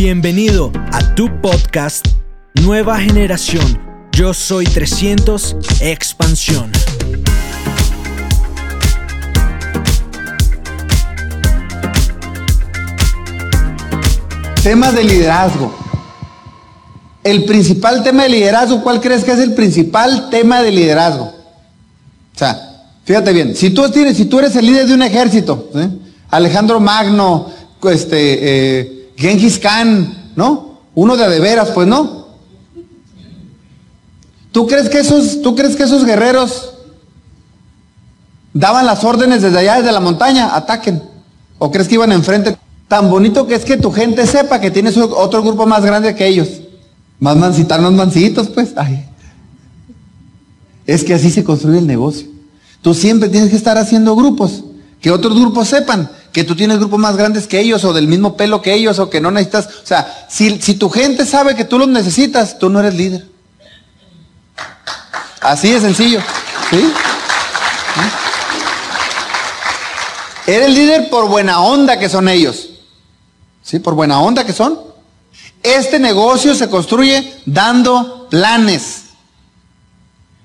Bienvenido a tu podcast Nueva Generación. Yo soy 300 Expansión. Temas de liderazgo. El principal tema de liderazgo, ¿cuál crees que es el principal tema de liderazgo? O sea, fíjate bien, si tú, tienes, si tú eres el líder de un ejército, Alejandro Magno, este, eh, Genghis Khan, ¿no? Uno de de veras, pues no. ¿Tú crees que esos, tú crees que esos guerreros daban las órdenes desde allá, desde la montaña? Ataquen. ¿O crees que iban enfrente? Tan bonito que es que tu gente sepa que tienes otro grupo más grande que ellos. Más mancitos, más mancitos, pues. Es que así se construye el negocio. Tú siempre tienes que estar haciendo grupos. Que otros grupos sepan que tú tienes grupos más grandes que ellos o del mismo pelo que ellos o que no necesitas. O sea, si, si tu gente sabe que tú los necesitas, tú no eres líder. Así de sencillo. ¿Sí? Eres líder por buena onda que son ellos. ¿Sí? Por buena onda que son. Este negocio se construye dando planes.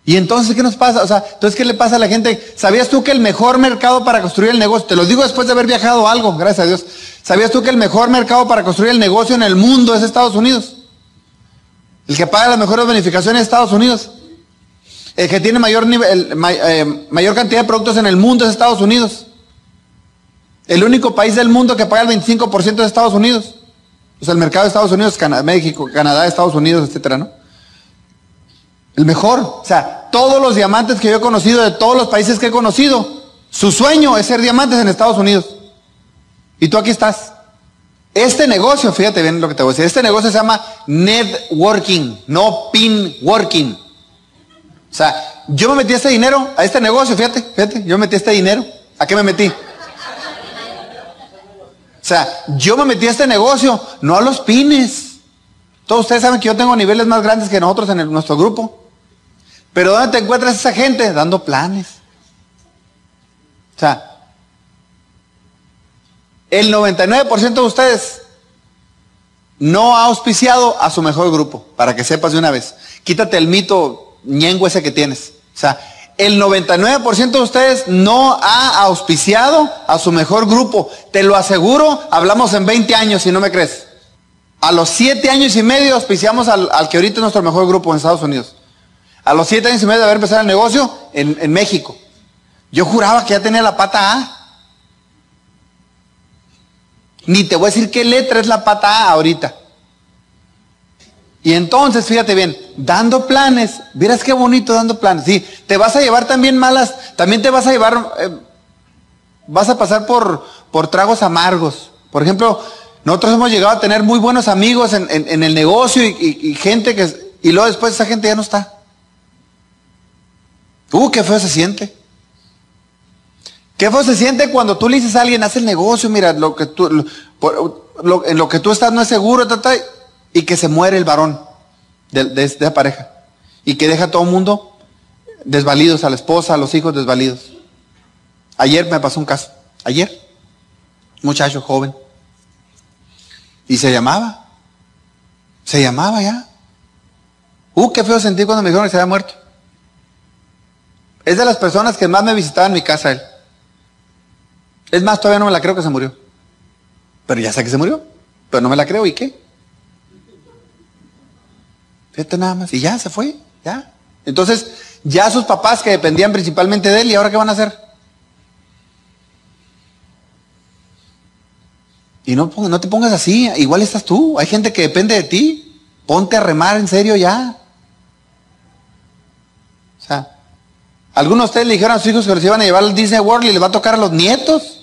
Y entonces, ¿qué nos pasa? O sea, entonces, ¿qué le pasa a la gente? ¿Sabías tú que el mejor mercado para construir el negocio, te lo digo después de haber viajado algo, gracias a Dios, ¿sabías tú que el mejor mercado para construir el negocio en el mundo es Estados Unidos? El que paga las mejores bonificaciones es Estados Unidos. El que tiene mayor, nivel, eh, mayor cantidad de productos en el mundo es Estados Unidos. El único país del mundo que paga el 25% es Estados Unidos. O sea, el mercado de Estados Unidos, México, Canadá, Estados Unidos, etcétera, ¿no? El mejor. O sea, todos los diamantes que yo he conocido, de todos los países que he conocido, su sueño es ser diamantes en Estados Unidos. Y tú aquí estás. Este negocio, fíjate bien lo que te voy a decir, este negocio se llama networking, no pin working. O sea, yo me metí este dinero a este negocio, fíjate, fíjate, yo metí este dinero. ¿A qué me metí? O sea, yo me metí a este negocio, no a los pines. Todos ustedes saben que yo tengo niveles más grandes que nosotros en nuestro grupo. Pero ¿dónde te encuentras esa gente? Dando planes. O sea, el 99% de ustedes no ha auspiciado a su mejor grupo, para que sepas de una vez. Quítate el mito ñengo ese que tienes. O sea, el 99% de ustedes no ha auspiciado a su mejor grupo. Te lo aseguro, hablamos en 20 años, si no me crees. A los 7 años y medio auspiciamos al, al que ahorita es nuestro mejor grupo en Estados Unidos. A los siete años y medio de haber empezado el negocio en, México. Yo juraba que ya tenía la pata A. Ni te voy a decir qué letra es la pata A ahorita. Y entonces, fíjate bien, dando planes, verás qué bonito dando planes. Sí, te vas a llevar también malas, también te vas a llevar, eh, vas a pasar por, por tragos amargos. Por ejemplo, nosotros hemos llegado a tener muy buenos amigos en, el negocio y, y, gente que, y luego después esa gente ya no está. Uh, qué feo se siente. Qué feo se siente cuando tú le dices a alguien, haz el negocio, mira, lo que tú, en lo que tú estás no es seguro, y que se muere el varón de, de, esa pareja. Y que deja a todo el mundo desvalidos, a la esposa, a los hijos desvalidos. Ayer me pasó un caso. Ayer. Muchacho joven. Y se llamaba. Se llamaba ya. Uh, qué feo sentí cuando me dijeron que se había muerto. Es de las personas que más me visitaban en mi casa él. Es más, todavía no me la creo que se murió. Pero ya sé que se murió. Pero no me la creo. ¿Y qué? Fíjate nada más. Y ya se fue. Ya. Entonces, ya sus papás que dependían principalmente de él, ¿y ahora qué van a hacer? Y no, no te pongas así. Igual estás tú. Hay gente que depende de ti. Ponte a remar en serio ya. O sea, algunos de ustedes le dijeron a sus hijos que los iban a llevar al Disney World y les va a tocar a los nietos.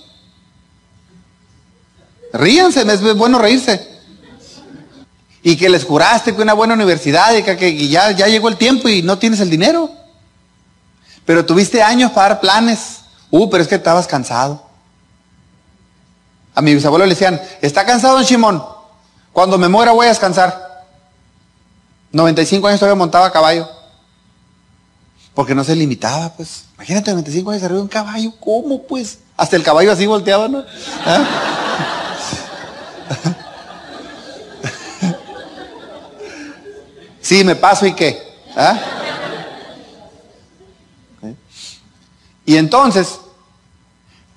Ríanse, es bueno reírse. Y que les juraste que una buena universidad y que, ya, llegó el tiempo y no tienes el dinero. Pero tuviste años para dar planes. Uh, pero es que estabas cansado. A mi bisabuelo le decían, ¿está cansado don Simón? Cuando me muera voy a descansar. 95 años todavía montaba a caballo. Porque no se limitaba, pues. Imagínate, 25 años arriba de un caballo, ¿cómo pues? Hasta el caballo así volteaba, ¿no? ¿Ah? Sí, me paso y qué. ¿Ah? Y entonces,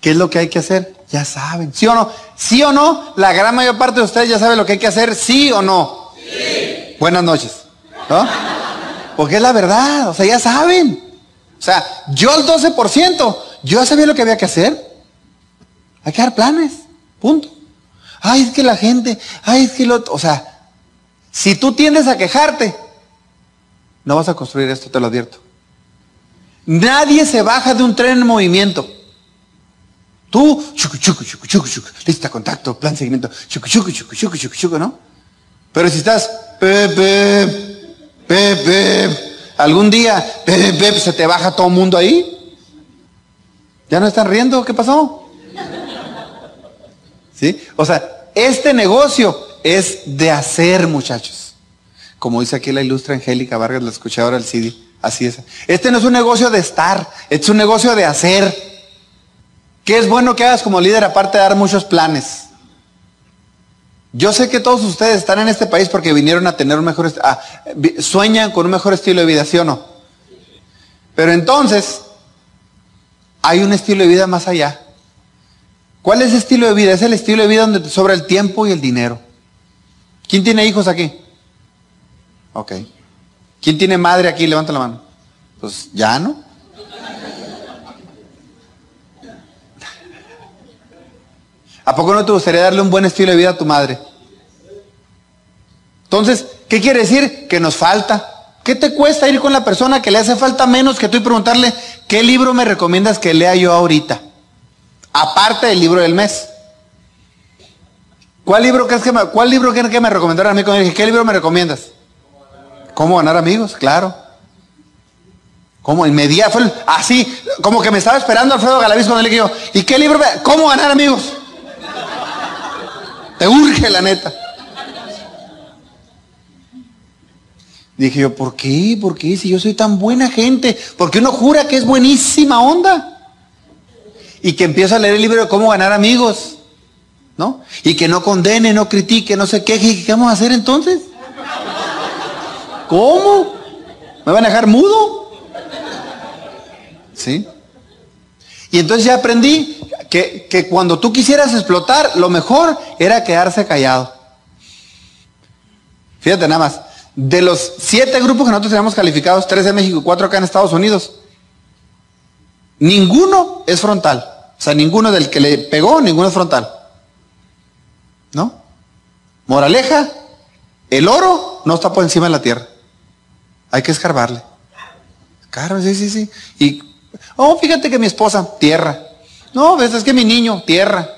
¿qué es lo que hay que hacer? Ya saben, ¿sí o no? ¿Sí o no? La gran mayor parte de ustedes ya saben lo que hay que hacer, ¿sí o no? Sí. Buenas noches. ¿No? Porque es la verdad, o sea, ya saben. O sea, yo al 12%, yo ya sabía lo que había que hacer. Hay que dar planes, punto. Ay, es que la gente, ay, es que lo, o sea, si tú tiendes a quejarte, no vas a construir esto, te lo advierto. Nadie se baja de un tren en movimiento. Tú, chucu, chucu, chucu, chucu, chucu, lista, contacto, plan, seguimiento, chucu, chucu, chucu, chucu, chucu, chucu, ¿no? Pero si estás, pepe, pepe, algún día, pepe, se te baja todo el mundo ahí. ¿Ya no están riendo? ¿Qué pasó? ¿Sí? O sea, este negocio es de hacer, muchachos. Como dice aquí la ilustra Angélica Vargas, la escuché ahora el CD. Así es. Este no es un negocio de estar, es un negocio de hacer. ¿Qué es bueno que hagas como líder aparte de dar muchos planes? Yo sé que todos ustedes están en este país porque vinieron a tener un mejor, sueñan con un mejor estilo de vida, ¿sí o no? Pero entonces, hay un estilo de vida más allá. ¿Cuál es el estilo de vida? Es el estilo de vida donde te sobra el tiempo y el dinero. ¿Quién tiene hijos aquí? Ok. ¿Quién tiene madre aquí? Levanta la mano. Pues ya, ¿no? ¿A poco no te gustaría darle un buen estilo de vida a tu madre? Entonces, ¿qué quiere decir? Que nos falta. ¿Qué te cuesta ir con la persona que le hace falta menos que tú y preguntarle, ¿qué libro me recomiendas que lea yo ahorita? Aparte del libro del mes. ¿Cuál libro crees que me, cuál libro que me recomendaron a mí cuando dije, ¿qué libro me recomiendas? ¿Cómo ganar amigos? Claro. ¿Cómo? Inmediato. Así, como que me estaba esperando Alfredo Galaviz cuando le dije yo, ¿y qué libro? ¿Cómo ganar amigos? Te urge la neta. Dije yo, ¿por qué? ¿Por qué? Si yo soy tan buena gente. Porque uno jura que es buenísima onda. Y que empiezo a leer el libro de cómo ganar amigos. ¿No? Y que no condene, no critique, no se queje. ¿Qué vamos a hacer entonces? ¿Cómo? ¿Me van a dejar mudo? ¿Sí? Y entonces ya aprendí que, cuando tú quisieras explotar, lo mejor era quedarse callado. Fíjate nada más, de los siete grupos que nosotros tenemos calificados, tres en México y cuatro acá en Estados Unidos, ninguno es frontal. O sea, ninguno del que le pegó, ninguno es frontal. ¿No? Moraleja, el oro no está por encima de la tierra. Hay que escarbarle. Claro, sí, sí, sí. Y, oh, fíjate que mi esposa, tierra. No, ves, es que mi niño, tierra.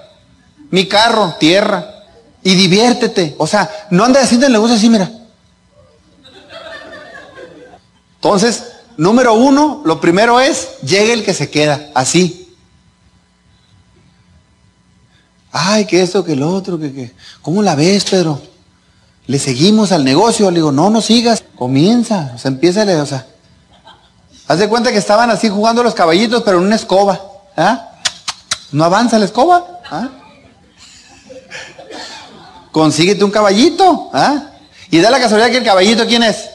Mi carro, tierra. Y diviértete. O sea, no anda haciendo el negocio así, mira. Entonces, número uno, lo primero es, llegue el que se queda, así. Ay, que esto, que lo otro, que, que. ¿Cómo la ves, Pedro? Le seguimos al negocio, le digo, no, no sigas, comienza, o sea, empieza, o sea. Haz de cuenta que estaban así jugando los caballitos, pero en una escoba. ¿ah? No avanza la escoba. ¿ah? Consíguete un caballito. ¿ah? Y da la casualidad que el caballito, ¿quién es?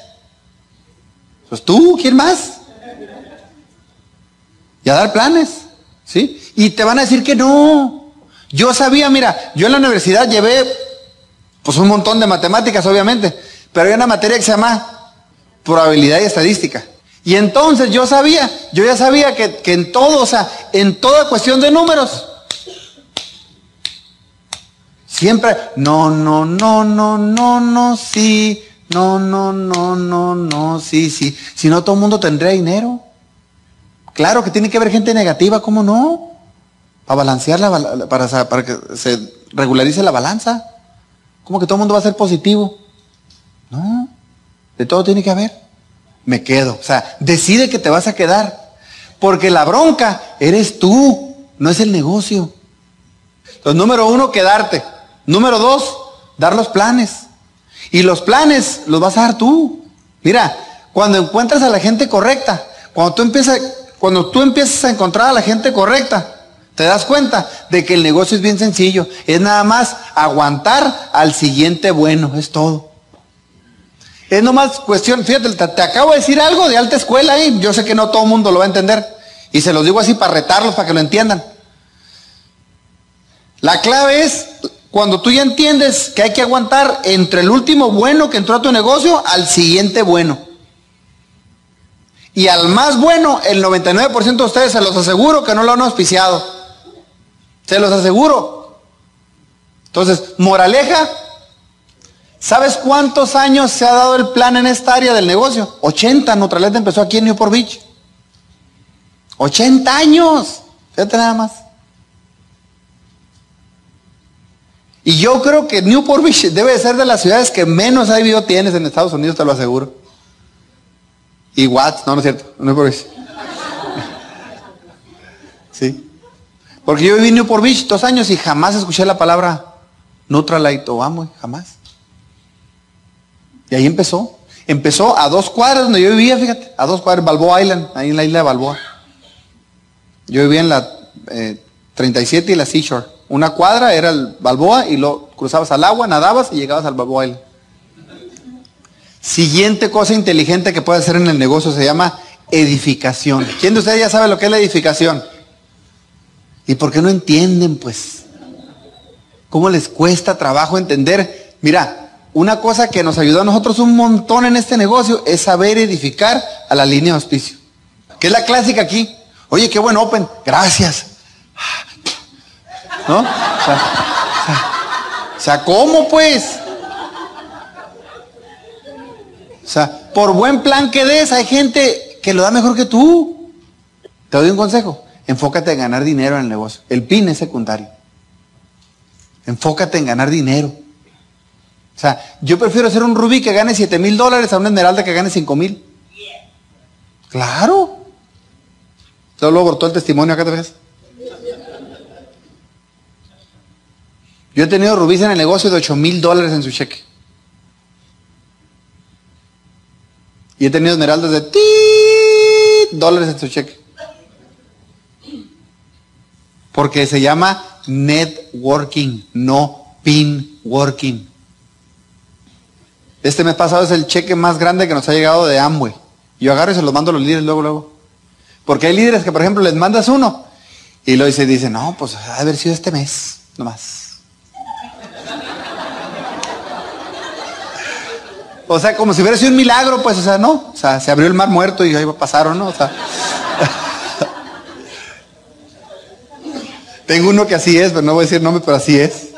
Pues tú, ¿quién más? Y a dar planes. ¿Sí? Y te van a decir que no. Yo sabía, mira, yo en la universidad llevé pues un montón de matemáticas, obviamente. Pero hay una materia que se llama probabilidad y estadística. Y entonces yo sabía, yo ya sabía que, que en todo, o sea, en toda cuestión de números, siempre, no, no, no, no, no, no, sí, no, no, no, no, no, sí, sí. Si no, todo el mundo tendría dinero. Claro que tiene que haber gente negativa, ¿cómo no? Para balancear la, para, para que se regularice la balanza. ¿Cómo que todo el mundo va a ser positivo? No, de todo tiene que haber. Me quedo. O sea, decide que te vas a quedar. Porque la bronca eres tú, no es el negocio. Entonces, número uno, quedarte. Número dos, dar los planes. Y los planes los vas a dar tú. Mira, cuando encuentras a la gente correcta, cuando tú empiezas, cuando tú empiezas a encontrar a la gente correcta, te das cuenta de que el negocio es bien sencillo. Es nada más aguantar al siguiente bueno, es todo. Es nomás cuestión, fíjate, te, acabo de decir algo de alta escuela ahí. Yo sé que no todo el mundo lo va a entender. Y se los digo así para retarlos, para que lo entiendan. La clave es cuando tú ya entiendes que hay que aguantar entre el último bueno que entró a tu negocio al siguiente bueno. Y al más bueno, el 99% de ustedes se los aseguro que no lo han auspiciado. Se los aseguro. Entonces, moraleja, ¿sabes cuántos años se ha dado el plan en esta área del negocio? 80, Neutraleta empezó aquí en Newport Beach. 80 años. Fíjate nada más. Y yo creo que Newport Beach debe ser de las ciudades que menos IBO tienes en Estados Unidos, te lo aseguro. Y Watts, no, no es cierto, Newport Beach. Sí. Porque yo viví en Newport Beach dos años y jamás escuché la palabra Neutralite o Amway, jamás. Y ahí empezó. Empezó a dos cuadras donde yo vivía, fíjate, a dos cuadras, Balboa Island, ahí en la isla de Balboa. Yo vivía en la eh, 37 y la Seashore. Una cuadra era el Balboa y lo cruzabas al agua, nadabas y llegabas al Balboa Island. Siguiente cosa inteligente que puede hacer en el negocio se llama edificación. ¿Quién de ustedes ya sabe lo que es la edificación? ¿Y por qué no entienden, pues? ¿Cómo les cuesta trabajo entender? Mira, una cosa que nos ayudó a nosotros un montón en este negocio es saber edificar a la línea de auspicio. Que es la clásica aquí. Oye, qué buen open. Gracias. ¿No? O sea, o sea, ¿cómo pues? O sea, por buen plan que des, hay gente que lo da mejor que tú. Te doy un consejo. Enfócate en ganar dinero en el negocio. El PIN es secundario. Enfócate en ganar dinero. O sea, yo prefiero ser un rubí que gane 7 mil dólares a una esmeralda que gane 5 mil. Claro. Solo cortó el testimonio acá te ves. Yo he tenido rubíes en el negocio de 8 mil dólares en su cheque. Y he tenido esmeraldas de tit dólares en su cheque. Porque se llama networking, no pin working. Este mes pasado es el cheque más grande que nos ha llegado de Amway. Yo agarro y se los mando a los líderes luego, luego. Porque hay líderes que, por ejemplo, les mandas uno y lo dice, dice, no, pues ha de haber sido este mes, nomás. O sea, como si hubiera sido un milagro, pues, o sea, no. O sea, se abrió el mar muerto y ahí pasaron, ¿no? O sea. Tengo uno que así es, pero no voy a decir nombre, pero así es.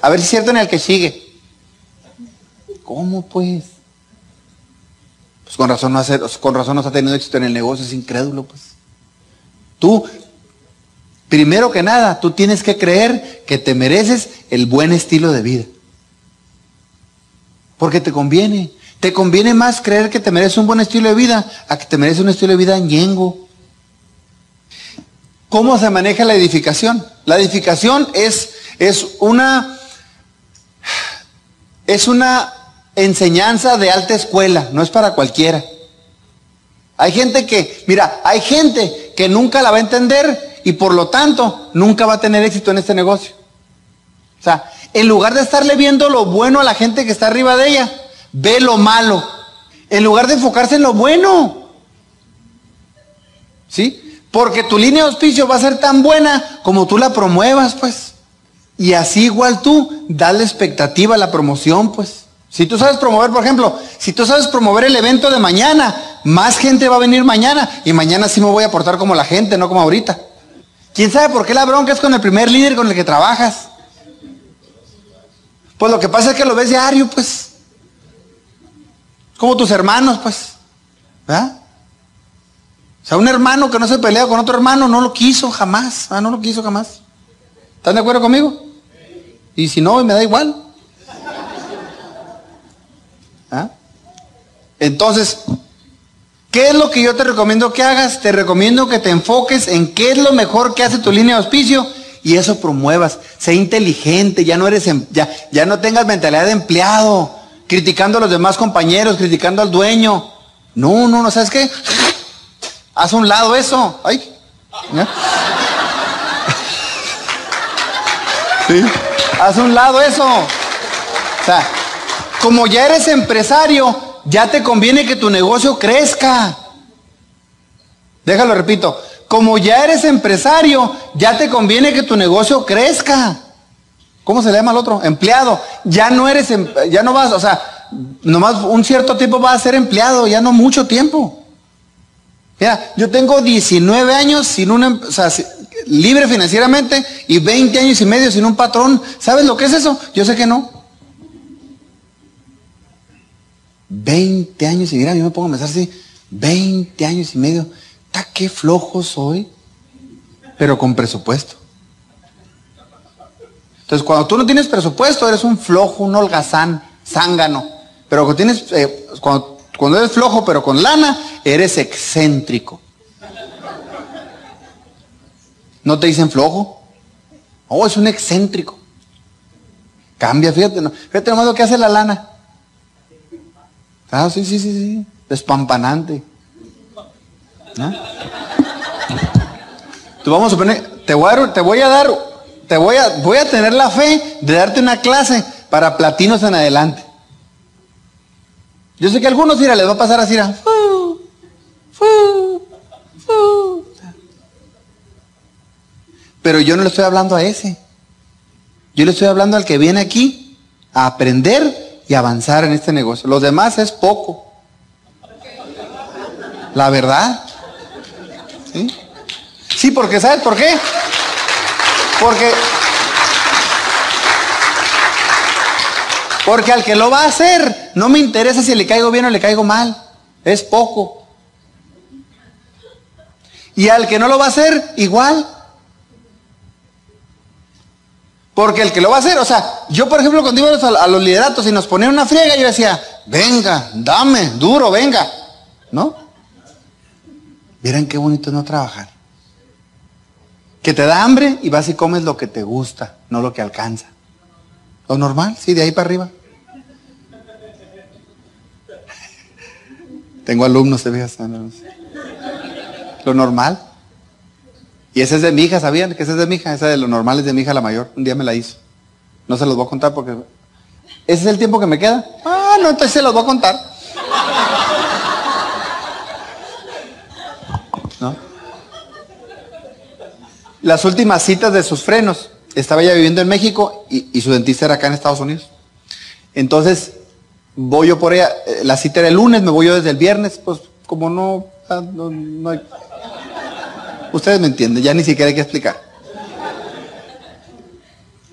A ver si es cierto en el que sigue. ¿Cómo pues? Pues con razón no hace, con razón no ha tenido éxito en el negocio, es incrédulo, pues. Tú, primero que nada, tú tienes que creer que te mereces el buen estilo de vida. Porque te conviene. Te conviene más creer que te mereces un buen estilo de vida a que te mereces un estilo de vida ñengo. ¿Cómo se maneja la edificación? La edificación es, es una es una enseñanza de alta escuela, no es para cualquiera. Hay gente que, mira, hay gente que nunca la va a entender y por lo tanto nunca va a tener éxito en este negocio. O sea, en lugar de estarle viendo lo bueno a la gente que está arriba de ella, ve lo malo. En lugar de enfocarse en lo bueno. ¿Sí? Porque tu línea de auspicio va a ser tan buena como tú la promuevas, pues. Y así igual tú, dale expectativa a la promoción, pues. Si tú sabes promover, por ejemplo, si tú sabes promover el evento de mañana, más gente va a venir mañana y mañana sí me voy a portar como la gente, no como ahorita. ¿Quién sabe por qué la bronca es con el primer líder con el que trabajas? Pues lo que pasa es que lo ves diario, pues. Como tus hermanos, pues. ¿Verdad? O sea, un hermano que no se pelea con otro hermano no lo quiso jamás. No lo quiso jamás. ¿Están de acuerdo conmigo? Y si no, me da igual. ¿Ah? Entonces, ¿qué es lo que yo te recomiendo que hagas? Te recomiendo que te enfoques en qué es lo mejor que hace tu línea de auspicio y eso promuevas. Sé inteligente, ya no eres, em, ya, ya no tengas mentalidad de empleado, criticando a los demás compañeros, criticando al dueño. No, no, no, ¿sabes qué? Haz un lado eso. Ay. ¿Sí? Haz un lado eso. O sea, como ya eres empresario, ya te conviene que tu negocio crezca. Déjalo, repito. Como ya eres empresario, ya te conviene que tu negocio crezca. ¿Cómo se le llama al otro? Empleado. Ya no eres, em, ya no vas, o sea, nomás un cierto tiempo vas a ser empleado, ya no mucho tiempo. Mira, yo tengo 19 años sin una, o sea, libre financieramente y 20 años y medio sin un patrón. ¿Sabes lo que es eso? Yo sé que no. 20 años y mira, yo me pongo a pensar así, 20 años y medio. ¿Está qué flojo soy? Pero con presupuesto. Entonces, cuando tú no tienes presupuesto, eres un flojo, un holgazán, zángano. Pero cuando tienes, eh, cuando, cuando eres flojo, pero con lana, eres excéntrico. ¿No te dicen flojo? Oh, es un excéntrico. Cambia, fíjate, no, fíjate nomás lo que hace la lana. Ah, sí, sí, sí, sí. Despampanante. ¿Ah? Tú vamos a poner, te voy a, te voy a dar, te voy a, voy a tener la fe de darte una clase para platinos en adelante. Yo sé que a algunos, mira, les va a pasar así, mira. Pero yo no le estoy hablando a ese. Yo le estoy hablando al que viene aquí a aprender y avanzar en este negocio. Los demás es poco. La verdad. ¿Sí? Sí, porque ¿sabes por qué? Porque porque al que lo va a hacer no me interesa si le caigo bien o le caigo mal. Es poco. Y al que no lo va a hacer, igual. Porque el que lo va a hacer, o sea, yo por ejemplo cuando íbamos a, los lideratos y nos ponían una friega, yo decía, venga, dame, duro, venga. ¿No? Miren qué bonito no trabajar. Que te da hambre y vas y comes lo que te gusta, no lo que alcanza. Lo normal, sí, de ahí para arriba. Tengo alumnos, te fijas. Lo normal. Y esa es de mi hija, ¿sabían? Que esa es de mi hija, esa de lo normal es de mi hija la mayor. Un día me la hizo. No se los voy a contar porque... ¿Ese es el tiempo que me queda? Ah, no, entonces se los voy a contar. ¿No? Las últimas citas de sus frenos. Estaba ella viviendo en México y, su dentista era acá en Estados Unidos. Entonces, voy yo por ella. Eh, la cita era el lunes, me voy yo desde el viernes. Pues como no, ah, no, hay Ustedes me entienden, ya ni siquiera hay que explicar.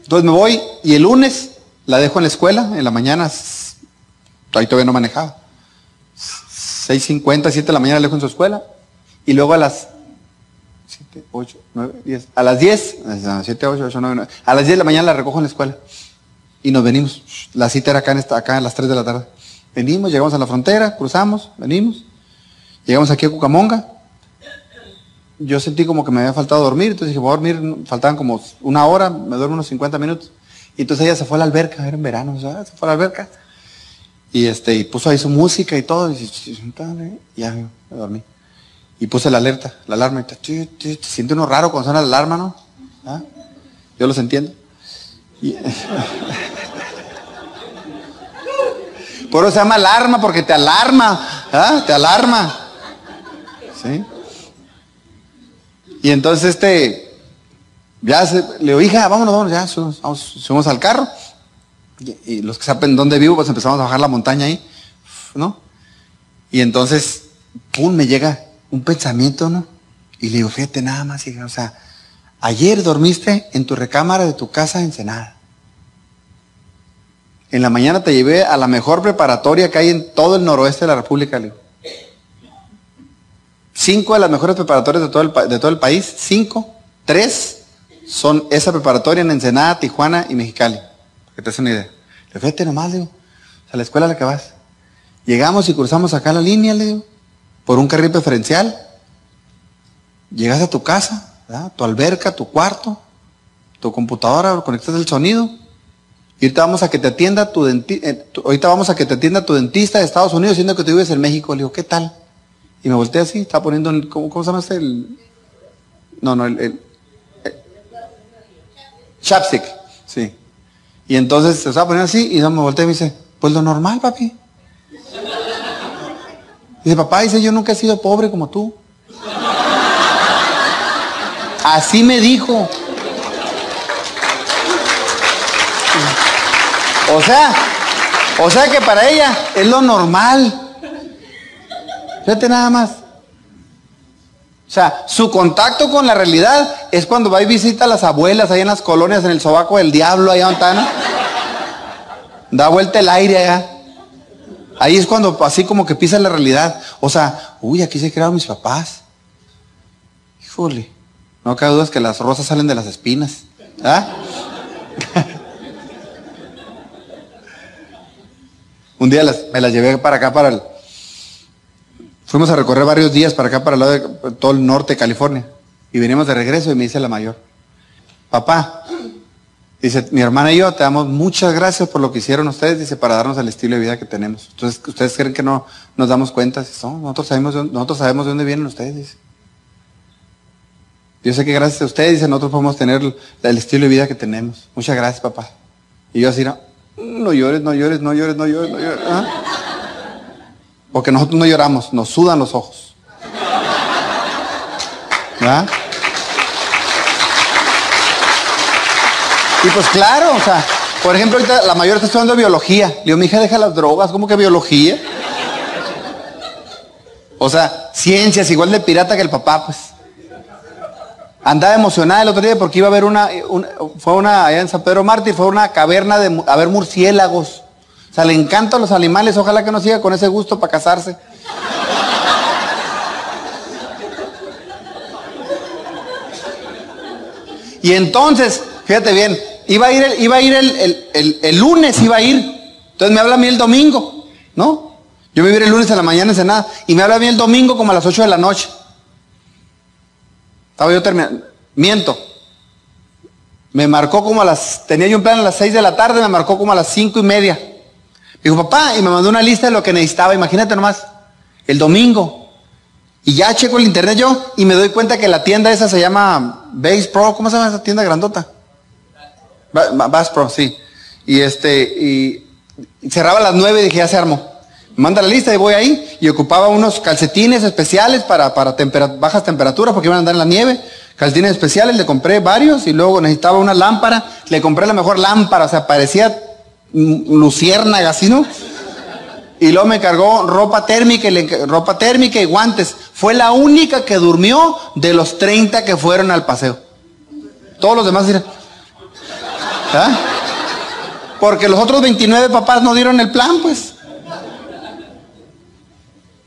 Entonces me voy y el lunes la dejo en la escuela, en la mañana, ahí todavía no manejaba. 6.50, 7 de la mañana la dejo en su escuela y luego a las 7, 8, 9, 10, a las 10, 7, 8, 8, 9, 9, a las 10 de la mañana la recojo en la escuela y nos venimos. La cita era acá, en esta, acá a las 3 de la tarde. Venimos, llegamos a la frontera, cruzamos, venimos, llegamos aquí a Cucamonga, yo sentí como que me había faltado dormir, entonces dije, voy a dormir, faltaban como una hora, me duermo unos 50 minutos. Y entonces ella se fue a la alberca, era en verano, se fue a la alberca. Y este, y puso ahí su música y todo, y, ya me dormí. Y puse la alerta, la alarma, y te, siente uno raro cuando suena la alarma, ¿no? ¿Ah? Yo los entiendo. Por eso se llama alarma, porque te alarma, ¿ah? Te alarma. ¿Sí? Y entonces este, ya se, le digo, hija, vámonos, vámonos, ya, subimos, al carro. Y, los que saben dónde vivo, pues empezamos a bajar la montaña ahí, ¿no? Y entonces, pum, me llega un pensamiento, ¿no? Y le digo, fíjate nada más, hija, o sea, ayer dormiste en tu recámara de tu casa en Senada. En la mañana te llevé a la mejor preparatoria que hay en todo el noroeste de la República, le digo. Cinco de las mejores preparatorias de todo el, de todo el país, cinco, tres son esa preparatoria en Ensenada, Tijuana y Mexicali. Para que te des una idea. Le fíjate nomás, digo, a la escuela a la que vas. Llegamos y cruzamos acá la línea, le digo, por un carril preferencial. Llegas a tu casa, tu alberca, tu cuarto, tu computadora, conectas el sonido. Y ahorita vamos a que te atienda tu dentista, eh, ahorita vamos a que te atienda tu dentista de Estados Unidos, siendo que tú vives en México. Le digo, ¿qué tal? Y me volteé así, estaba poniendo, el, ¿cómo, se llama este? El, no, no, el, el, chapstick, sí. Y entonces se estaba poniendo así y me volteé y me dice, pues lo normal, papi. Dice, papá, dice, yo nunca he sido pobre como tú. Así me dijo. O sea, o sea que para ella es lo normal. Fíjate nada más. O sea, su contacto con la realidad es cuando va y visita a las abuelas ahí en las colonias, en el sobaco del diablo, allá están. Da vuelta el aire allá. Ahí es cuando así como que pisa la realidad. O sea, uy, aquí se crearon mis papás. Híjole. No cabe duda que las rosas salen de las espinas. ¿Ah? Un día me las llevé para acá, para el... Fuimos a recorrer varios días para acá, para el lado de todo el norte de California. Y venimos de regreso y me dice la mayor, papá, dice, mi hermana y yo te damos muchas gracias por lo que hicieron ustedes, dice, para darnos el estilo de vida que tenemos. Entonces, ¿ustedes creen que no nos damos cuenta? nosotros, sabemos nosotros sabemos de dónde vienen ustedes, dice. Yo sé que gracias a ustedes, dice, nosotros podemos tener el estilo de vida que tenemos. Muchas gracias, papá. Y yo así, no, no llores, no llores, no llores, no llores, no llores. ¿ah? Porque nosotros no lloramos, nos sudan los ojos. ¿Verdad? Y pues claro, o sea, por ejemplo, ahorita la mayor está estudiando biología. Le digo, mi hija deja las drogas, ¿cómo que biología? O sea, ciencias, igual de pirata que el papá, pues. Andaba emocionada el otro día porque iba a ver una, fue una, allá en San Pedro Mártir, fue una caverna de, a ver murciélagos. Sea, le encantan los animales, ojalá que no siga con ese gusto para casarse. Y entonces, fíjate bien, iba a ir, el, iba a ir el, lunes, iba a ir. Entonces me habla a mí el domingo, ¿no? Yo me iba el lunes a la mañana en nada y me habla a mí el domingo como a las 8 de la noche. Estaba yo terminando. Miento. Me marcó como a las, tenía yo un plan a las 6 de la tarde, me marcó como a las cinco y media. Dijo, papá, y me mandó una lista de lo que necesitaba, imagínate nomás, el domingo. Y ya checo el internet yo y me doy cuenta que la tienda esa se llama Base Pro, ¿cómo se llama esa tienda grandota? Bass Pro, sí. Y este, y cerraba a las 9 y dije, ya se armó manda la lista y voy ahí y ocupaba unos calcetines especiales para, para bajas temperaturas porque iban a andar en la nieve. Calcetines especiales, le compré varios y luego necesitaba una lámpara, le compré la mejor lámpara, o sea, parecía luciérnaga así, ¿no? Y luego me cargó ropa térmica y, ropa térmica y guantes. Fue la única que durmió de los 30 que fueron al paseo. Todos los demás dirán, ¿ah? Porque los otros 29 papás no dieron el plan, pues.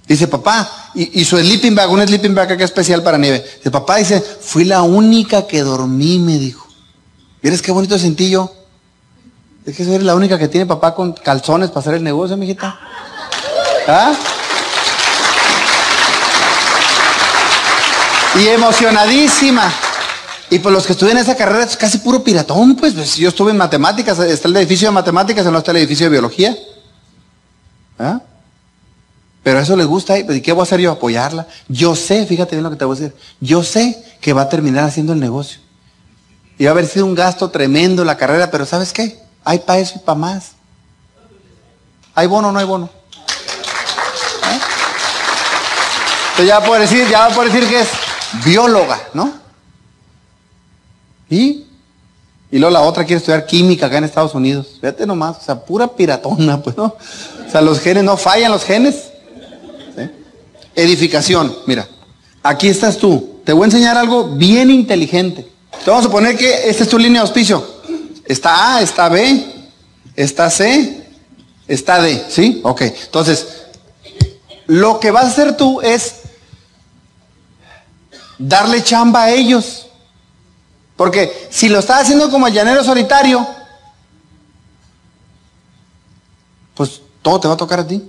Dice, papá, y, su sleeping bag, un sleeping bag acá especial para nieve. Dice, papá, dice, fui la única que dormí, me dijo. ¿Vieres qué bonito sentí yo? Es que eres la única que tiene papá con calzones para hacer el negocio, mijita. ¿Ah? Y emocionadísima. Y pues los que estudian esa carrera es casi puro piratón, pues. pues yo estuve en matemáticas, está el edificio de matemáticas, no está el edificio de biología. ¿Ah? Pero eso le gusta, ¿y qué voy a hacer yo? Apoyarla. Yo sé, fíjate bien lo que te voy a decir, yo sé que va a terminar haciendo el negocio. Y va a haber sido un gasto tremendo la carrera, pero ¿sabes qué? Hay para eso y para más. ¿Hay bono o no hay bono? ¿Eh? Entonces ya poder decir, ya va a poder decir que es bióloga, ¿no? ¿Y? Y luego la otra quiere estudiar química acá en Estados Unidos. Fíjate nomás, o sea, pura piratona, pues, ¿no? O sea, los genes, no fallan los genes. Edificación, mira, aquí estás tú. Te voy a enseñar algo bien inteligente. Te vamos a poner que esta es tu línea de auspicio. Está A, está B, está C, está D, ¿sí? Ok, entonces, lo que vas a hacer tú es darle chamba a ellos. Porque si lo estás haciendo como el llanero solitario, pues todo te va a tocar a ti.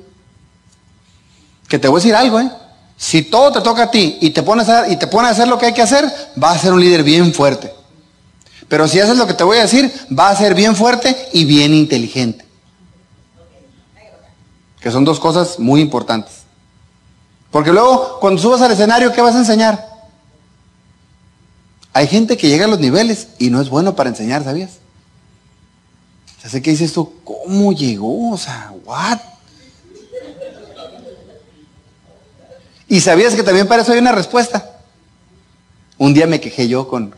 Que te voy a decir algo, ¿eh? Si todo te toca a ti y te pones a, y te pones a hacer lo que hay que hacer, vas a ser un líder bien fuerte. Pero si haces lo que te voy a decir, va a ser bien fuerte y bien inteligente. Que son dos cosas muy importantes. Porque luego, cuando subas al escenario, ¿qué vas a enseñar? Hay gente que llega a los niveles y no es bueno para enseñar, ¿sabías? Ya sé que dices tú, ¿cómo llegó? O sea, ¿what? Y sabías que también para eso hay una respuesta. Un día me quejé yo con,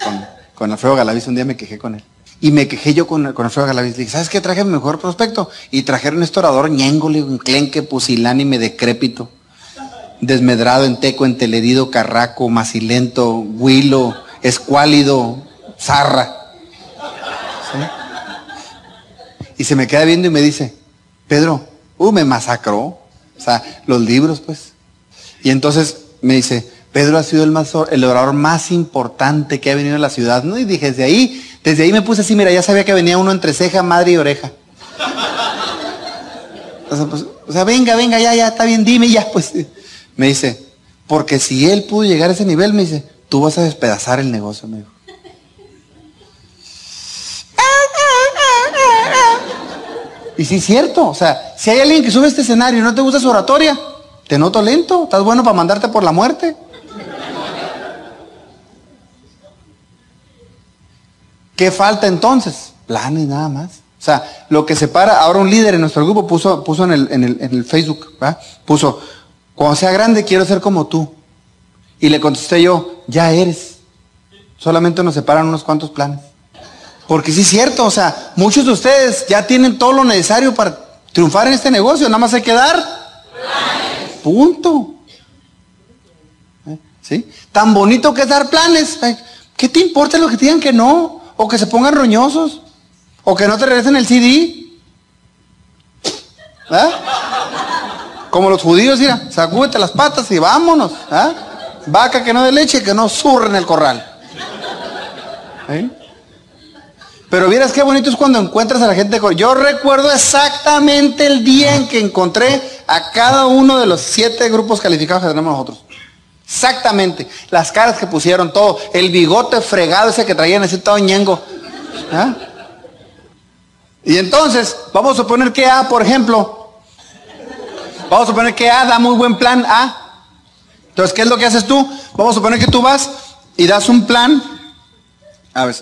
con Alfredo Galaviz, un día me quejé con él. Y me quejé yo con, con Alfredo Galaviz. Le dije, ¿sabes qué? Traje mi mejor prospecto. Y trajeron este orador ñéngole, un clenque, pusilánime, decrépito. Desmedrado, enteco, entelerido, carraco, macilento, huilo, escuálido, zarra. Y se me queda viendo y me dice, Pedro, uh, me masacró. O sea, los libros, pues. Y entonces me dice, Pedro ha sido el, el orador más importante que ha venido a la ciudad, ¿no? Y dije, desde ahí, desde ahí me puse así, mira, ya sabía que venía uno entre ceja, madre y oreja. O sea, pues, o sea, venga, venga, ya, ya, está bien, dime ya, pues. Me dice, porque si él pudo llegar a ese nivel, me dice, tú vas a despedazar el negocio, me dijo. Y sí es cierto, o sea, si hay alguien que sube a este escenario y no te gusta su oratoria, te noto lento, estás bueno para mandarte por la muerte. ¿Qué falta entonces? Planes nada más. O sea, lo que separa, ahora un líder en nuestro grupo puso, puso en, el, Facebook, ¿va? puso, cuando sea grande quiero ser como tú. Y le contesté yo, ya eres. Solamente nos separan unos cuantos planes. Porque sí es cierto, o sea, muchos de ustedes ya tienen todo lo necesario para triunfar en este negocio, nada más hay que dar. Planes. Punto. ¿Eh? ¿Sí? Tan bonito que es dar planes. ¿Qué te importa lo que digan que no? O que se pongan roñosos. O que no te regresen el CD. ¿Ah? Como los judíos, mira, sacúdete las patas y vámonos. ¿Ah? Vaca que no de leche, que no surre en el corral. ¿Eh? Pero vieras qué bonito es cuando encuentras a la gente. Yo recuerdo exactamente el día en que encontré a cada uno de los siete grupos calificados que tenemos nosotros. Exactamente. Las caras que pusieron, todo. El bigote fregado ese que traían, ese todo ñengo. ¿Ah? Y entonces, vamos a suponer que A, por ejemplo, vamos a suponer que A da muy buen plan A. Entonces, ¿qué es lo que haces tú? Vamos a suponer que tú vas y das un plan. A ver,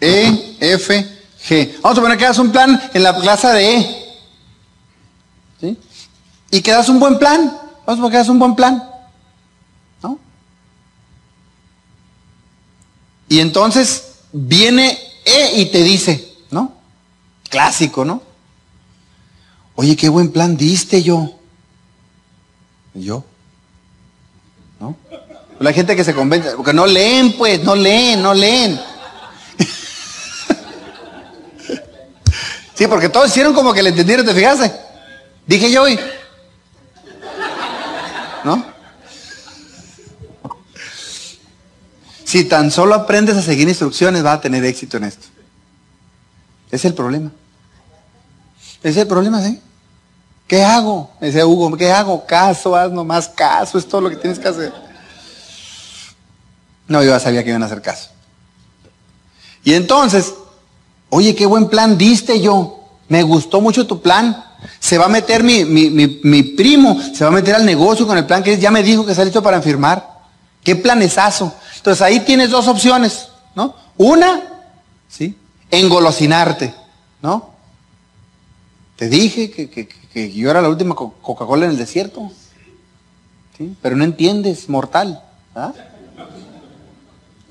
E, F, G. Vamos a suponer que das un plan en la clase de E. ¿Sí? Y que das un buen plan. Vamos a suponer que das un buen plan. Y entonces viene E y te dice, ¿no? Clásico, ¿no? Oye, qué buen plan diste yo. ¿Yo? ¿No? La gente que se convence, porque no leen, pues, no leen, no leen. sí, porque todos hicieron como que le entendieron, ¿te fijaste? Dije yo hoy. ¿No? Si tan solo aprendes a seguir instrucciones, vas a tener éxito en esto. Es el problema. Es el problema, ¿sí? ¿Qué hago? Me decía Hugo, ¿qué hago? Caso, haz nomás caso, es todo lo que tienes que hacer. No, yo ya sabía que iban a hacer caso. Y entonces, oye, qué buen plan diste yo. Me gustó mucho tu plan. Se va a meter mi, mi, mi, mi primo, se va a meter al negocio con el plan que ya me dijo que está listo para firmar. Qué planesazo. Entonces ahí tienes dos opciones, ¿no? Una, ¿sí? Engolosinarte, ¿no? Te dije que, que, que yo era la última Coca-Cola en el desierto. ¿Sí? Pero no entiendes, mortal. ¿ah?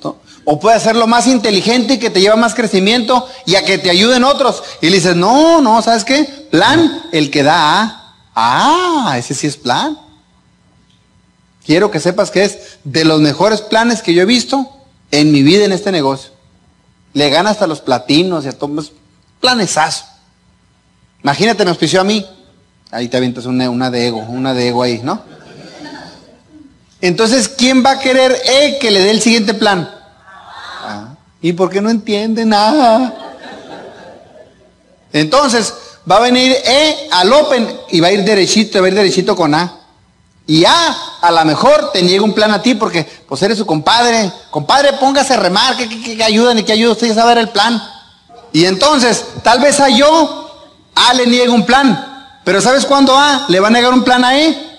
¿No? O puede ser lo más inteligente y que te lleva más crecimiento y a que te ayuden otros. Y le dices, no, no, ¿sabes qué? Plan, el que da. Ah, ese sí es plan. Quiero que sepas que es de los mejores planes que yo he visto en mi vida en este negocio. Le gana hasta los platinos y a todos. Planesazo. Imagínate, me auspició a mí. Ahí te avientas una, de ego, una de ego ahí, ¿no? Entonces, ¿quién va a querer eh, que le dé el siguiente plan? Ah, ¿Y por qué no entiende nada? Entonces, va a venir E al Open y va a ir derechito, va a ir derechito con A. Y A, a lo mejor te niega un plan a ti porque pues eres su compadre. Compadre, póngase a remar, que, que, que ayudan y que ayuda usted a saber el plan. Y entonces, tal vez a yo, A le niega un plan. Pero ¿sabes cuándo A le va a negar un plan a E?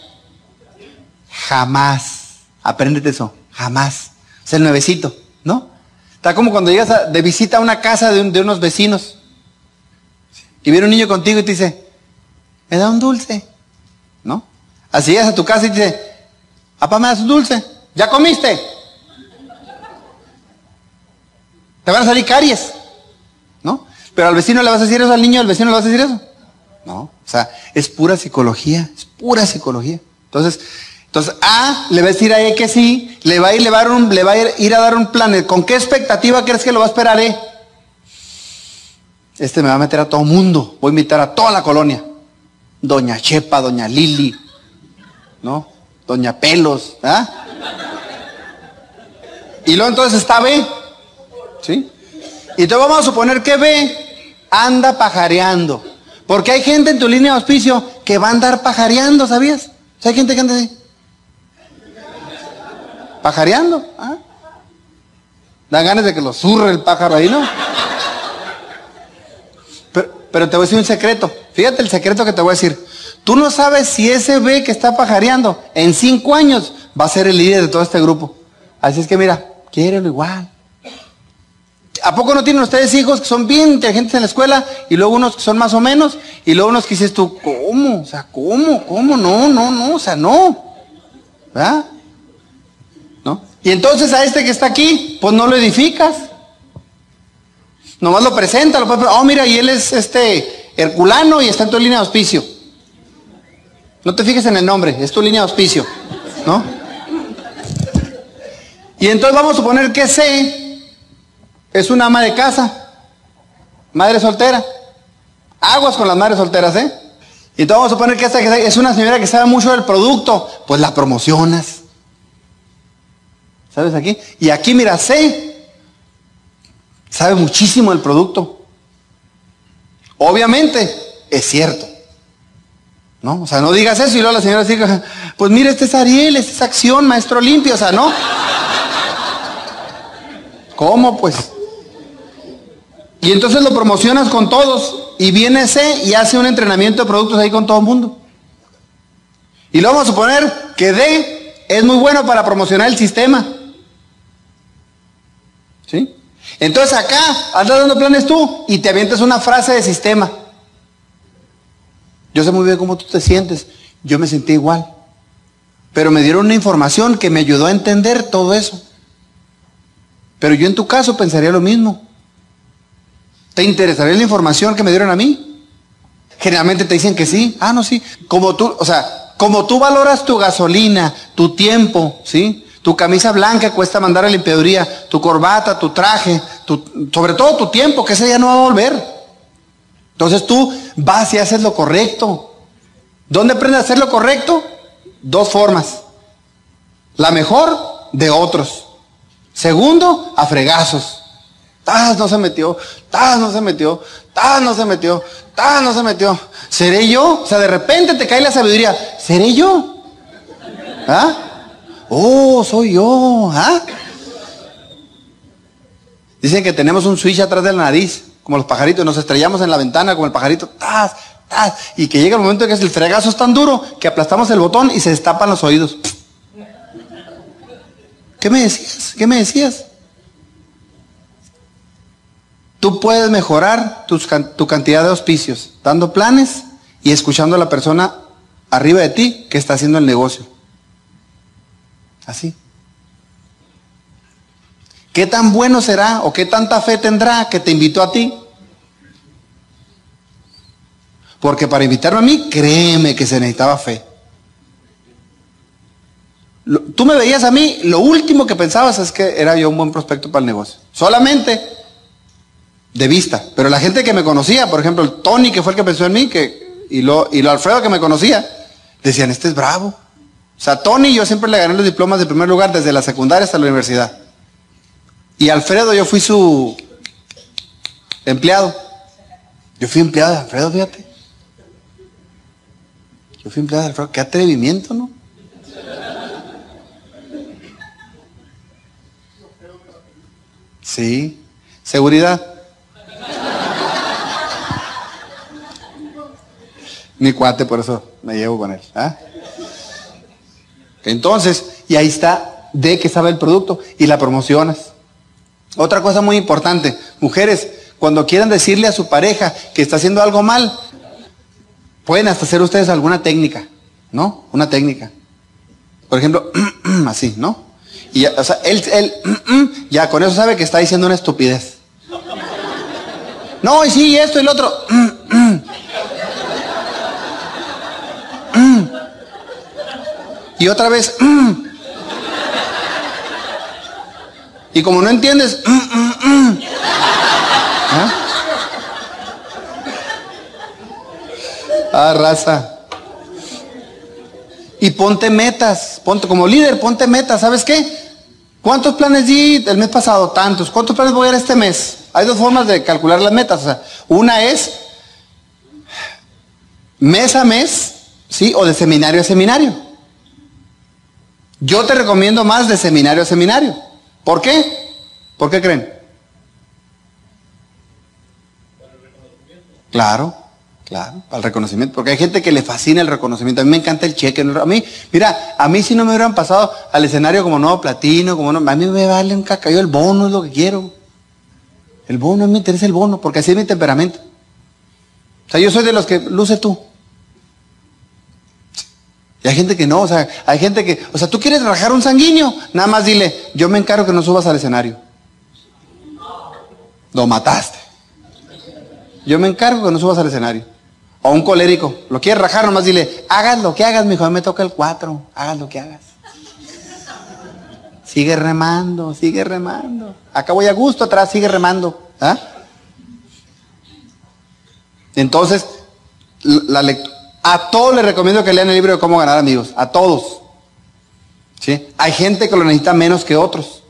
Jamás. Apréndete eso. Jamás. Es el nuevecito, ¿no? Está como cuando llegas de visita a una casa de, de unos vecinos. Y viene un niño contigo y te dice, me da un dulce. ¿No? Así llegas a tu casa y te dice, Papá, ¿me das un dulce? ¿Ya comiste? Te van a salir caries. ¿No? Pero al vecino le vas a decir eso, al niño al vecino le vas a decir eso. No. O sea, es pura psicología. Es pura psicología. Entonces, entonces A le va a decir a E que sí, le va a ir, a, dar un, ir, a dar un plan. ¿Con qué expectativa crees que lo va a esperar E? Este me va a meter a todo mundo. Voy a invitar a toda la colonia. Doña Chepa, Doña Lili, ¿no? Doña Pelos, ¿ah? Y luego entonces está B, ¿sí? Y entonces vamos a suponer que B anda pajareando. Porque hay gente en tu línea de auspicio que va a andar pajareando, ¿sabías? hay gente que anda así. Pajareando, ¿ah? Dan ganas de que lo zurre el pájaro ahí, ¿no? Pero, te voy a decir un secreto. Fíjate el secreto que te voy a decir. Tú no sabes si ese B que está pajareando en cinco años va a ser el líder de todo este grupo. Así es que mira, quiérelo igual. ¿A poco no tienen ustedes hijos que son bien inteligentes en la escuela y luego unos que son más o menos y luego unos que dices tú, ¿cómo? O sea, ¿cómo? ¿Cómo? No, no, no, o sea, no. ¿Verdad? ¿No? Y entonces a este que está aquí, pues no lo edificas. Nomás lo presenta, lo oh mira, y él es este Herculano y está en tu línea de auspicio. No te fijes en el nombre, es tu línea de auspicio, ¿no? Y entonces vamos a suponer que C es una ama de casa, madre soltera. Aguas con las madres solteras, ¿eh? Y entonces vamos a suponer que esta es una señora que sabe mucho del producto, pues la promocionas. ¿Sabes aquí? Y aquí, mira, C sabe muchísimo del producto. Obviamente, es cierto. ¿No? O sea, no digas eso y luego la señora diga, pues mira, este es Ariel, este es acción, maestro limpio, o sea, ¿no? ¿Cómo pues? Y entonces lo promocionas con todos y viene ese y hace un entrenamiento de productos ahí con todo el mundo. Y luego vamos a suponer que D es muy bueno para promocionar el sistema. ¿Sí? Entonces acá andas dando planes tú y te avientas una frase de sistema. Yo sé muy bien cómo tú te sientes. Yo me sentí igual. Pero me dieron una información que me ayudó a entender todo eso. Pero yo en tu caso pensaría lo mismo. ¿Te interesaría la información que me dieron a mí? Generalmente te dicen que sí. Ah, no, sí. Como tú, o sea, como tú valoras tu gasolina, tu tiempo, ¿sí? Tu camisa blanca cuesta mandar a limpiaduría, tu corbata, tu traje, sobre todo tu tiempo, que ese día no va a volver. Entonces tú vas y haces lo correcto. ¿Dónde aprendes a hacer lo correcto? Dos formas. La mejor de otros. Segundo, a fregazos. ¡Tas no se metió! ¡Tas no se metió! ¡Tas no se metió! ¡Tas no se metió! ¿Seré yo? O sea, de repente te cae la sabiduría. ¿Seré yo? ¿Ah? Oh, soy yo. ¿Ah? Dicen que tenemos un switch atrás de la nariz, como los pajaritos, nos estrellamos en la ventana como el pajarito, ¡tas! ¡tas! Y que llega el momento en que el fregazo es tan duro que aplastamos el botón y se destapan los oídos. ¿Qué me decías? ¿Qué me decías? Tú puedes mejorar tu cantidad de auspicios dando planes y escuchando a la persona arriba de ti que está haciendo el negocio. Así. ¿Qué tan bueno será o qué tanta fe tendrá que te invitó a ti? Porque para invitarme a mí, créeme que se necesitaba fe. Tú me veías a mí, lo último que pensabas es que era yo un buen prospecto para el negocio. Solamente de vista. Pero la gente que me conocía, por ejemplo, el Tony, que fue el que pensó en mí, que, y, lo, y lo Alfredo que me conocía, decían, este es bravo. O sea, Tony yo siempre le gané los diplomas de primer lugar desde la secundaria hasta la universidad. Y Alfredo yo fui su empleado. Yo fui empleado de Alfredo, fíjate. Yo fui empleado de Alfredo. Qué atrevimiento, ¿no? Sí. Seguridad. Mi cuate, por eso me llevo con él. ¿ah? Entonces, y ahí está de que sabe el producto y la promocionas. Otra cosa muy importante, mujeres, cuando quieran decirle a su pareja que está haciendo algo mal, pueden hasta hacer ustedes alguna técnica, ¿no? Una técnica. Por ejemplo, así, ¿no? Y ya, o sea, él, él ya con eso sabe que está diciendo una estupidez. No, y sí, esto y lo otro. Y otra vez. Y como no entiendes. ¿Ah? ah, raza. Y ponte metas, ponte como líder, ponte metas, ¿sabes qué? ¿Cuántos planes di el mes pasado? Tantos. ¿Cuántos planes voy a dar este mes? Hay dos formas de calcular las metas. Una es mes a mes, ¿sí? O de seminario a seminario. Yo te recomiendo más de seminario a seminario. ¿Por qué? ¿Por qué creen? Claro. Claro, al reconocimiento, porque hay gente que le fascina el reconocimiento. A mí me encanta el cheque. A mí, mira, a mí si no me hubieran pasado al escenario como nuevo platino, como no, a mí me vale un cacayo, el bono es lo que quiero. El bono, a mí me interesa el bono, porque así es mi temperamento. O sea, yo soy de los que luce tú. Y hay gente que no, o sea, hay gente que, o sea, tú quieres rajar un sanguíneo, nada más dile, yo me encargo que no subas al escenario. Lo mataste. Yo me encargo que no subas al escenario. O un colérico, lo quiere rajar, nomás dile, hagas lo que hagas, mi hijo, me toca el 4, hagas lo que hagas. Sigue remando, sigue remando. Acá voy a gusto, atrás sigue remando. ¿ah? Entonces, la a todos les recomiendo que lean el libro de cómo ganar amigos, a todos. ¿Sí? Hay gente que lo necesita menos que otros.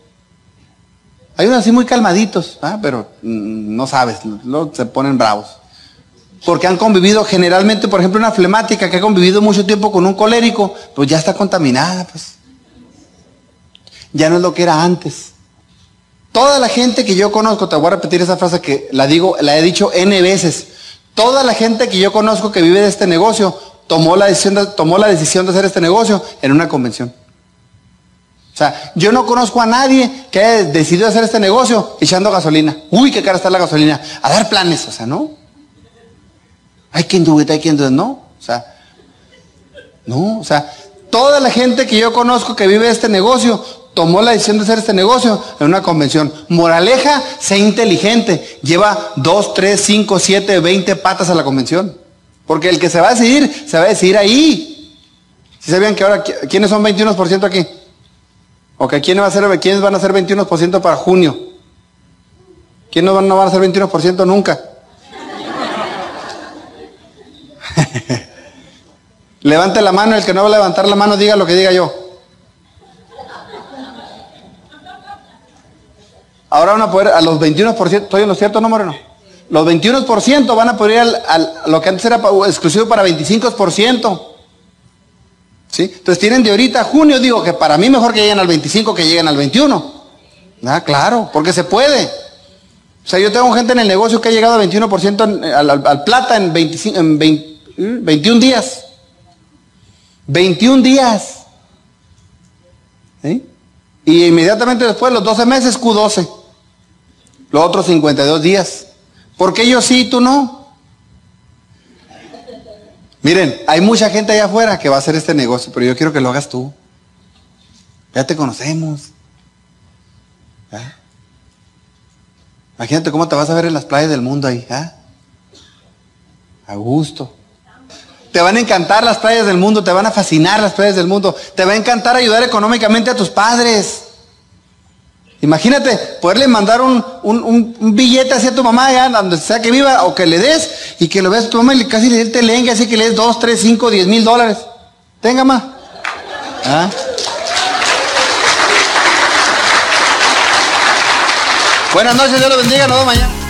Hay unos así muy calmaditos, ¿ah? pero mm, no sabes, se ponen bravos porque han convivido generalmente, por ejemplo, una flemática que ha convivido mucho tiempo con un colérico, pues ya está contaminada, pues. Ya no es lo que era antes. Toda la gente que yo conozco, te voy a repetir esa frase que la digo, la he dicho N veces. Toda la gente que yo conozco que vive de este negocio tomó la decisión de, tomó la decisión de hacer este negocio en una convención. O sea, yo no conozco a nadie que haya decidido hacer este negocio echando gasolina. Uy, qué cara está la gasolina. A dar planes, o sea, ¿no? Hay quien do hay quien do No, o sea, no, o sea, toda la gente que yo conozco que vive este negocio tomó la decisión de hacer este negocio en una convención. Moraleja, sé inteligente. Lleva dos, tres, cinco, siete, veinte patas a la convención. Porque el que se va a decidir, se va a decidir ahí. Si sabían que ahora, ¿quiénes son 21% aquí? ¿O que quiénes, va a ser, quiénes van a ser 21% para junio? ¿Quiénes no van, no van a ser 21% nunca? Levante la mano, el que no va a levantar la mano diga lo que diga yo. Ahora van a poder, a los 21%, ¿estoy en lo cierto, no, Moreno? Los 21% van a poder ir a lo que antes era exclusivo para 25%. ¿Sí? Entonces tienen de ahorita a junio, digo que para mí mejor que lleguen al 25 que lleguen al 21. Ah, claro, porque se puede. O sea, yo tengo gente en el negocio que ha llegado al 21% al, plata en, 25, en 21 días. 21 días. Y inmediatamente después, los 12 meses, Q12. Los otros 52 días. ¿Por qué yo sí y tú no? Miren, hay mucha gente allá afuera que va a hacer este negocio, pero yo quiero que lo hagas tú. Ya te conocemos. Imagínate cómo te vas a ver en las playas del mundo ahí. ¿ah? A gusto. Te van a encantar las playas del mundo, te van a fascinar las playas del mundo, te va a encantar ayudar económicamente a tus padres. Imagínate poderle mandar un, billete hacia tu mamá, allá donde sea que viva, o que le des, y que lo veas tu mamá y casi le te lengue, así que le des 2, 3, 5, 10 mil dólares. Tenga más. ¿Ah? Buenas noches, Dios lo bendiga, nos vemos mañana.